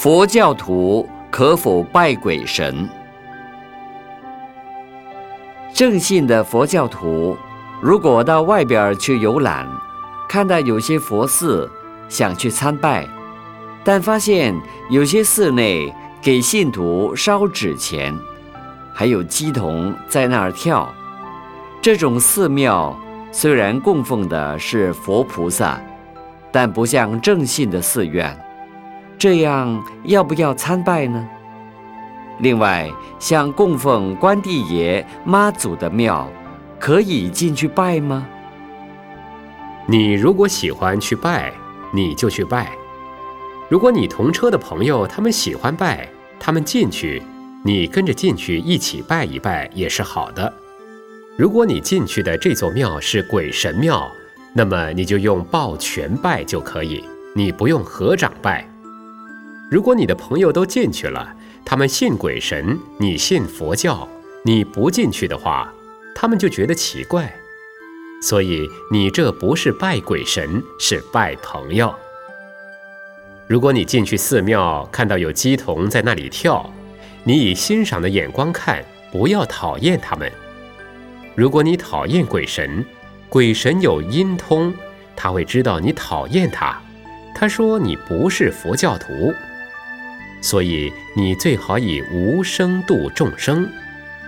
佛教徒可否拜鬼神？正信的佛教徒，如果到外边去游览，看到有些佛寺，想去参拜，但发现有些寺内给信徒烧纸钱，还有鸡童在那儿跳，这种寺庙虽然供奉的是佛菩萨，但不像正信的寺院。这样要不要参拜呢？另外，像供奉关帝爷、妈祖的庙，可以进去拜吗？你如果喜欢去拜，你就去拜；如果你同车的朋友他们喜欢拜，他们进去，你跟着进去一起拜一拜也是好的。如果你进去的这座庙是鬼神庙，那么你就用抱拳拜就可以，你不用合掌拜。如果你的朋友都进去了，他们信鬼神，你信佛教，你不进去的话，他们就觉得奇怪。所以你这不是拜鬼神，是拜朋友。如果你进去寺庙，看到有鸡童在那里跳，你以欣赏的眼光看，不要讨厌他们。如果你讨厌鬼神，鬼神有阴通，他会知道你讨厌他，他说你不是佛教徒。所以你最好以无声度众生。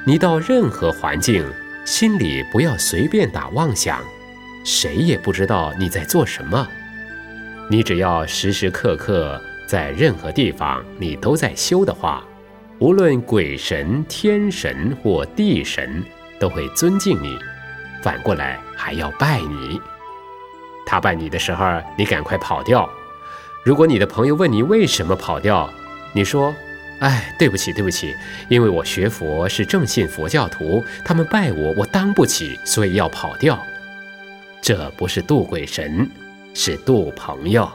你到任何环境，心里不要随便打妄想，谁也不知道你在做什么。你只要时时刻刻在任何地方，你都在修的话，无论鬼神、天神或地神，都会尊敬你，反过来还要拜你。他拜你的时候，你赶快跑掉。如果你的朋友问你为什么跑掉，你说：“哎，对不起，对不起，因为我学佛是正信佛教徒，他们拜我，我当不起，所以要跑掉。这不是渡鬼神，是渡朋友。”